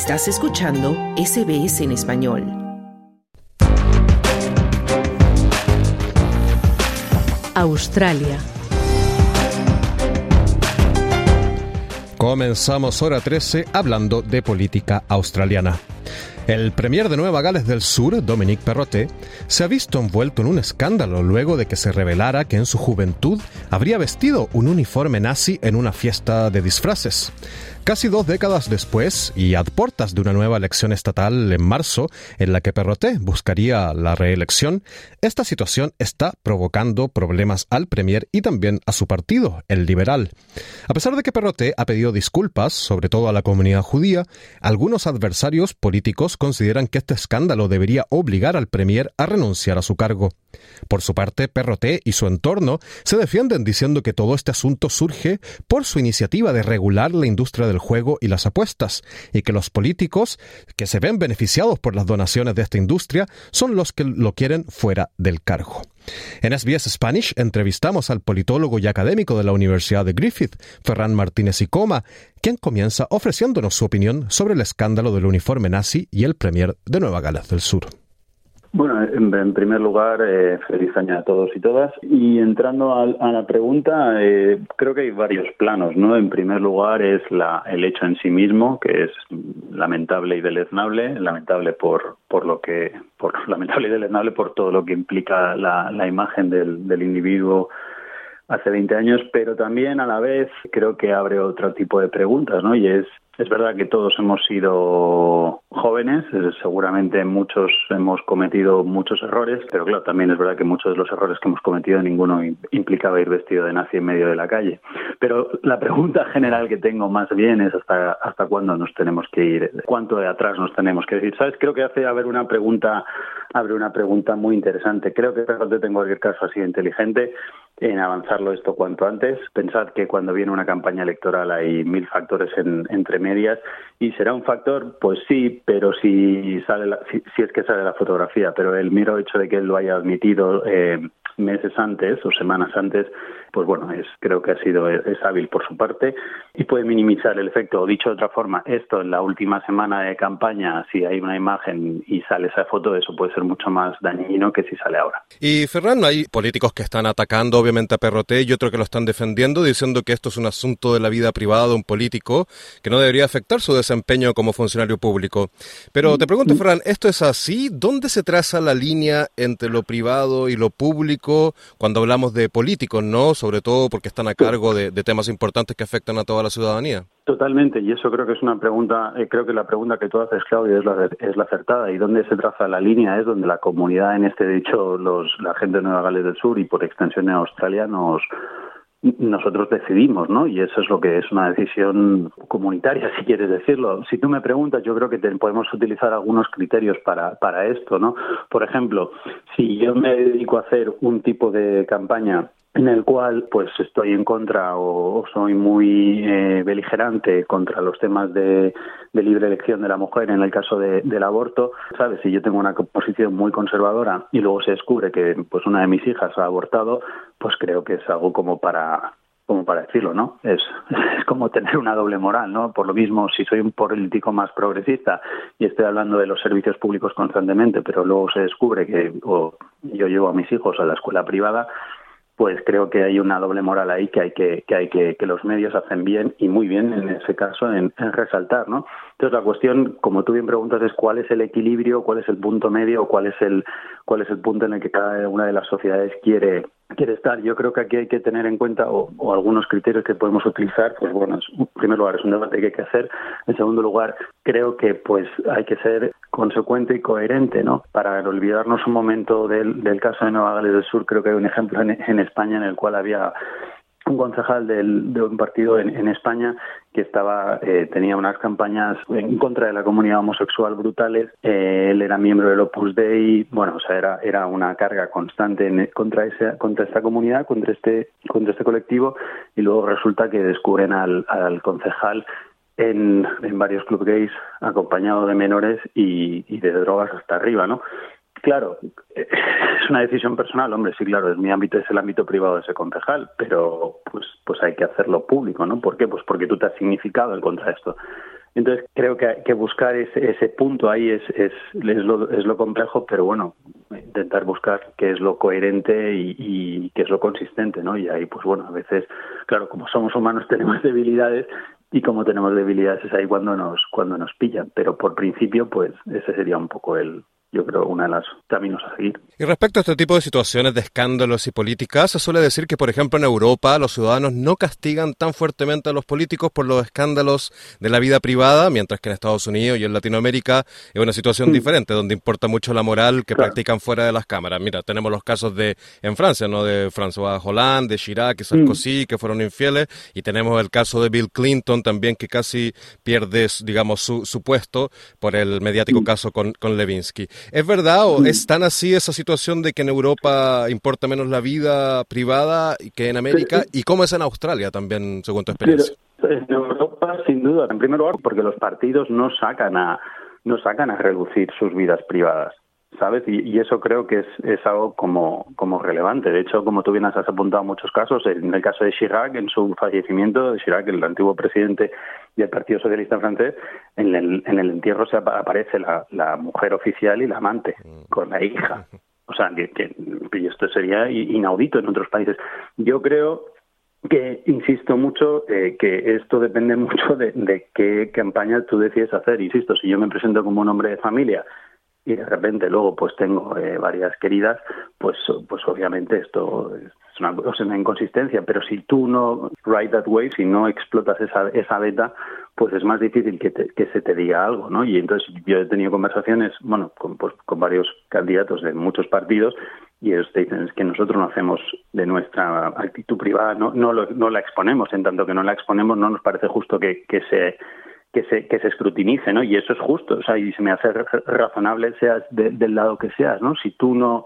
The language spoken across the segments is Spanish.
Estás escuchando SBS en español. Australia. Comenzamos hora 13 hablando de política australiana. El premier de Nueva Gales del Sur, Dominique Perrottet, se ha visto envuelto en un escándalo luego de que se revelara que en su juventud habría vestido un uniforme nazi en una fiesta de disfraces. Casi dos décadas después, y a puertas de una nueva elección estatal en marzo, en la que Perroté buscaría la reelección, esta situación está provocando problemas al Premier y también a su partido, el Liberal. A pesar de que Perroté ha pedido disculpas, sobre todo a la comunidad judía, algunos adversarios políticos consideran que este escándalo debería obligar al Premier a renunciar a su cargo. Por su parte, Perroté y su entorno se defienden diciendo que todo este asunto surge por su iniciativa de regular la industria del juego y las apuestas, y que los políticos que se ven beneficiados por las donaciones de esta industria son los que lo quieren fuera del cargo. En SBS Spanish entrevistamos al politólogo y académico de la Universidad de Griffith, Ferran Martínez y Coma, quien comienza ofreciéndonos su opinión sobre el escándalo del uniforme nazi y el premier de Nueva Gales del Sur. Bueno, en, primer lugar, eh, feliz año a todos y todas. Y entrando a, la pregunta, eh, creo que hay varios planos, ¿no? En primer lugar es la, el hecho en sí mismo, que es lamentable y deleznable, lamentable por, por lo que, por lamentable y deleznable por todo lo que implica la, la imagen del, del individuo hace 20 años, pero también a la vez creo que abre otro tipo de preguntas, ¿no? Y es es verdad que todos hemos sido jóvenes, seguramente muchos hemos cometido muchos errores, pero claro, también es verdad que muchos de los errores que hemos cometido ninguno implicaba ir vestido de nazi en medio de la calle. Pero la pregunta general que tengo más bien es hasta hasta cuándo nos tenemos que ir, cuánto de atrás nos tenemos que decir. ¿Sabes? Creo que hace haber una pregunta abre una pregunta muy interesante. Creo que te tengo cualquier caso así inteligente en avanzarlo esto cuanto antes. Pensad que cuando viene una campaña electoral hay mil factores entre medias y será un factor, pues sí, pero si sale si, es que sale la fotografía, pero el mero hecho de que él lo haya admitido eh, meses antes o semanas antes, pues bueno, es creo que ha sido es hábil por su parte y puede minimizar el efecto. O dicho de otra forma, esto en la última semana de campaña, si hay una imagen y sale esa foto, eso puede ser mucho más dañino que si sale ahora. Y Ferran, hay políticos que están atacando obviamente a Perroté y otros que lo están defendiendo, diciendo que esto es un asunto de la vida privada de un político que no debería afectar su desempeño como funcionario público. Pero te pregunto, mm. Ferran, ¿esto es así? ¿Dónde se traza la línea entre lo privado y lo público cuando hablamos de políticos, no? Sobre todo porque están a cargo de, temas importantes que afectan a toda la ciudadanía. Totalmente, y eso creo que es una pregunta, eh, creo que la pregunta que tú haces, Claudio, es la, es la acertada. ¿Y dónde se traza la línea? Es donde la comunidad, en este dicho, los, la gente de Nueva Gales del Sur y por extensión en Australia, nos, nosotros decidimos, ¿no? Y eso es lo que es una decisión comunitaria, si quieres decirlo. Si tú me preguntas, yo creo que podemos utilizar algunos criterios para, para esto, ¿no? Por ejemplo, si yo me dedico a hacer un tipo de campaña en el cual pues estoy en contra o, soy muy eh, beligerante contra los temas de, libre elección de la mujer en el caso del aborto, sabes, si yo tengo una posición muy conservadora y luego se descubre que pues una de mis hijas ha abortado, pues creo que es algo como para como para decirlo, ¿no? Es, es como tener una doble moral, ¿no? Por lo mismo, si soy un político más progresista y estoy hablando de los servicios públicos constantemente, pero luego se descubre que yo llevo a mis hijos a la escuela privada, pues creo que hay una doble moral ahí que hay que, que hay que, que los medios hacen bien y muy bien en ese caso en, resaltar, ¿no? Entonces la cuestión, como tú bien preguntas, es cuál es el equilibrio, cuál es el punto medio, cuál es el cuál es el punto en el que cada una de las sociedades quiere quiere estar. Yo creo que aquí hay que tener en cuenta o, algunos criterios que podemos utilizar. Pues bueno, en primer lugar es un debate que hay que hacer. En segundo lugar, creo que pues hay que ser consecuente y coherente, ¿no? Para olvidarnos un momento del, del caso de Nueva Gales del Sur, creo que hay un ejemplo en, en España en el cual había un concejal de un partido en, España que estaba eh, tenía unas campañas en contra de la comunidad homosexual brutales. Eh, él era miembro del Opus Dei. Bueno, o sea, era, era una carga constante contra, esa, contra esta comunidad, contra este, contra este colectivo. Y luego resulta que descubren al, al concejal en, en, varios club gays acompañado de menores y, y de drogas hasta arriba, ¿no? Claro, es una decisión personal, hombre, sí, claro, es mi ámbito, es el ámbito privado de ese concejal, pero pues, pues hay que hacerlo público, ¿no? ¿Por qué? Pues porque tú te has significado en contra de esto. Entonces creo que, que buscar ese, ese, punto ahí es, es, es, lo, es lo complejo, pero bueno, intentar buscar qué es lo coherente y, y qué es lo consistente, ¿no? Y ahí, pues bueno, a veces, claro, como somos humanos tenemos debilidades y como tenemos debilidades es ahí cuando nos cuando nos pillan, pero por principio, pues ese sería un poco el, yo creo, una de las caminos a seguir. Y respecto a este tipo de situaciones de escándalos y políticas, se suele decir que, por ejemplo, en Europa los ciudadanos no castigan tan fuertemente a los políticos por los escándalos de la vida privada, mientras que en Estados Unidos y en Latinoamérica es una situación mm. diferente, donde importa mucho la moral que practican fuera de las cámaras. Mira, tenemos los casos de en Francia, ¿no? De François Hollande, de Chirac, y Sarkozy, mm. que fueron infieles, y tenemos el caso de Bill Clinton también, que casi pierde, digamos, su, su puesto por el mediático mm. caso con, con Levinsky. ¿Es verdad o es tan así esa situación de que en Europa importa menos la vida privada que en América? ¿Y cómo es en Australia también, según tu experiencia? en Europa, sin duda. En primer lugar, porque los partidos no sacan a, no sacan a reducir sus vidas privadas. ¿Sabes? Y, eso creo que es, es algo como, como relevante. De hecho, como tú bien has apuntado muchos casos, en el caso de Chirac, en su fallecimiento, Chirac, el antiguo presidente del Partido Socialista francés, en el, en el entierro se aparece la, la mujer oficial y la amante mm. con la hija. O sea, que, que esto sería inaudito en otros países. Yo creo que insisto mucho eh, que esto depende mucho de, de, qué campaña tú decides hacer. Insisto, si yo me presento como un hombre de familia y de repente luego pues tengo eh, varias queridas, pues, pues obviamente esto es una, es una inconsistencia, pero si tú no ride that wave, si no explotas esa, esa beta, pues es más difícil que, que se te diga algo, ¿no? Y entonces yo he tenido conversaciones, bueno, con, pues, con varios candidatos de muchos partidos y ellos te dicen es que nosotros no hacemos de nuestra actitud privada, no, no, lo, no la exponemos, en tanto que no la exponemos no nos parece justo que, que se que se, que se escrutinice, ¿no? Y eso es justo, o sea, y se me hace razonable seas del lado que seas, ¿no? Si tú no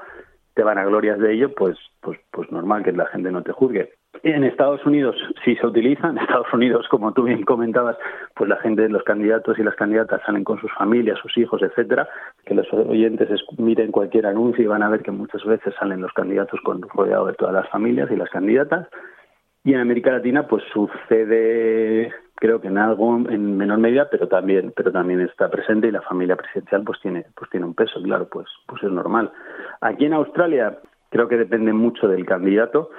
te van a glorias de ello, pues, pues, pues normal que la gente no te juzgue. En Estados Unidos sí se utiliza, en Estados Unidos, como tú bien comentabas, pues la gente, los candidatos y las candidatas salen con sus familias, sus hijos, etcétera, que los oyentes miren cualquier anuncio y van a ver que muchas veces salen los candidatos con rodeado de todas las familias y las candidatas. Y en América Latina, pues sucede creo que en algo en menor medida pero también pero también está presente y la familia presidencial pues tiene pues tiene un peso claro pues pues es normal. Aquí en Australia creo que depende mucho del candidato.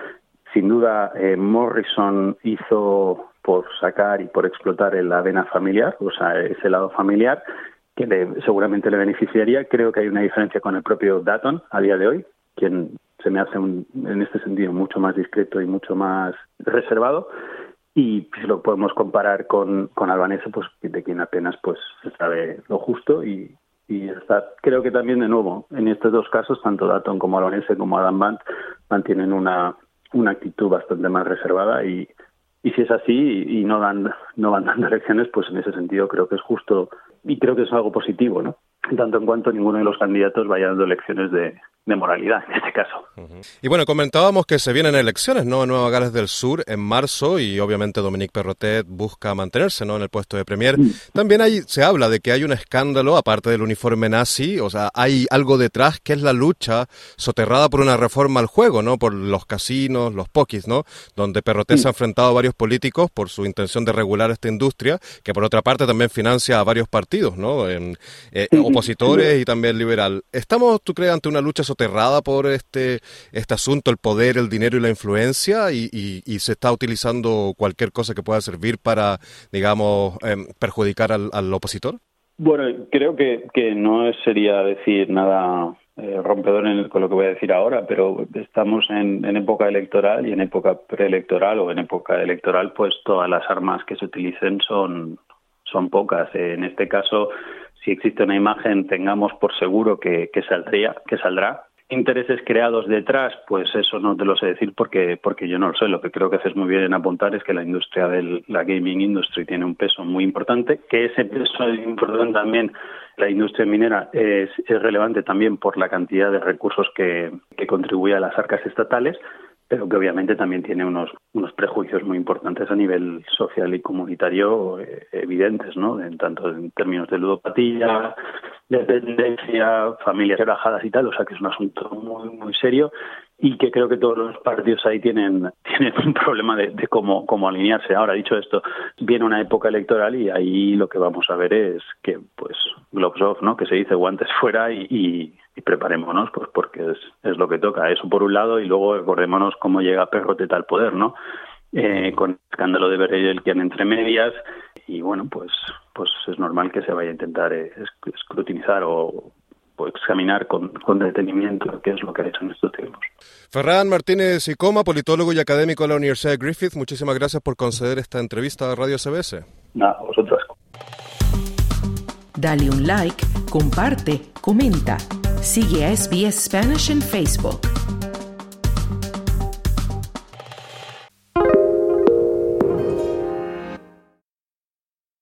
Sin duda eh, Morrison hizo por sacar y por explotar la vena familiar o sea ese lado familiar que le, seguramente le beneficiaría. Creo que hay una diferencia con el propio Dutton a día de hoy quien se me hace un, en este sentido mucho más discreto y mucho más reservado y si lo podemos comparar con, con Albanese, pues de quien apenas pues se sabe lo justo y, y está, creo que también de nuevo, en estos dos casos, tanto Datton como Albanese como Adam Band mantienen una, una actitud bastante más reservada y, y si es así y no dan no van dando elecciones, pues en ese sentido creo que es justo y creo que es algo positivo, ¿no? tanto en cuanto ninguno de los candidatos vaya dando elecciones de, de moralidad en este caso. Y bueno, comentábamos que se vienen elecciones, ¿no? En Nueva Gales del Sur en marzo y obviamente Dominique Perrotet busca mantenerse, ¿no? En el puesto de premier. También hay, se habla de que hay un escándalo aparte del uniforme nazi, o sea, hay algo detrás que es la lucha soterrada por una reforma al juego, ¿no? Por los casinos, los pokis, ¿no? Donde Perrotet se ha enfrentado a varios políticos por su intención de regular esta industria, que por otra parte también financia a varios partidos, ¿no? En, eh, opositores y también liberal. ¿Estamos, tú crees, ante una lucha soterrada por este, este asunto, el poder, el dinero y la influencia, y, se está utilizando cualquier cosa que pueda servir para, digamos, em, perjudicar al, opositor? Bueno, creo que, que no sería decir nada eh, rompedor en con lo que voy a decir ahora, pero estamos en, en, época electoral y en época preelectoral o en época electoral, pues todas las armas que se utilicen son, son pocas. En este caso, si existe una imagen, tengamos por seguro que, saldría, que saldrá. Intereses creados detrás, pues eso no te lo sé decir porque, porque yo no lo sé. Lo que creo que haces muy bien en apuntar es que la industria de la gaming industry tiene un peso muy importante, que ese peso es importante también la industria minera es, es relevante también por la cantidad de recursos que, que contribuye a las arcas estatales, pero que obviamente también tiene unos, unos prejuicios muy importantes a nivel social y comunitario eh, evidentes, ¿no? En tanto en términos de ludopatía, dependencia, familias relajadas y tal, o sea que es un asunto muy, muy serio y que creo que todos los partidos ahí tienen, tienen un problema de, cómo, cómo alinearse. Ahora, dicho esto, viene una época electoral y ahí lo que vamos a ver es que, pues, gloves off, ¿no? Que se dice guantes fuera y, preparémonos, pues, porque es, es lo que toca. Eso por un lado y luego recordémonos cómo llega Perroteta al poder, ¿no? Eh, con el escándalo de Berel que han entre medias y bueno pues pues es normal que se vaya a intentar eh, escrutinizar o examinar con, con, detenimiento qué es lo que ha hecho en estos tiempos. Ferran Martínez y Coma, politólogo y académico de la Universidad de Griffith, muchísimas gracias por conceder esta entrevista a Radio CBS. Nada, vosotros. Dale un like, comparte, comenta. Sigue a SBS Spanish en Facebook.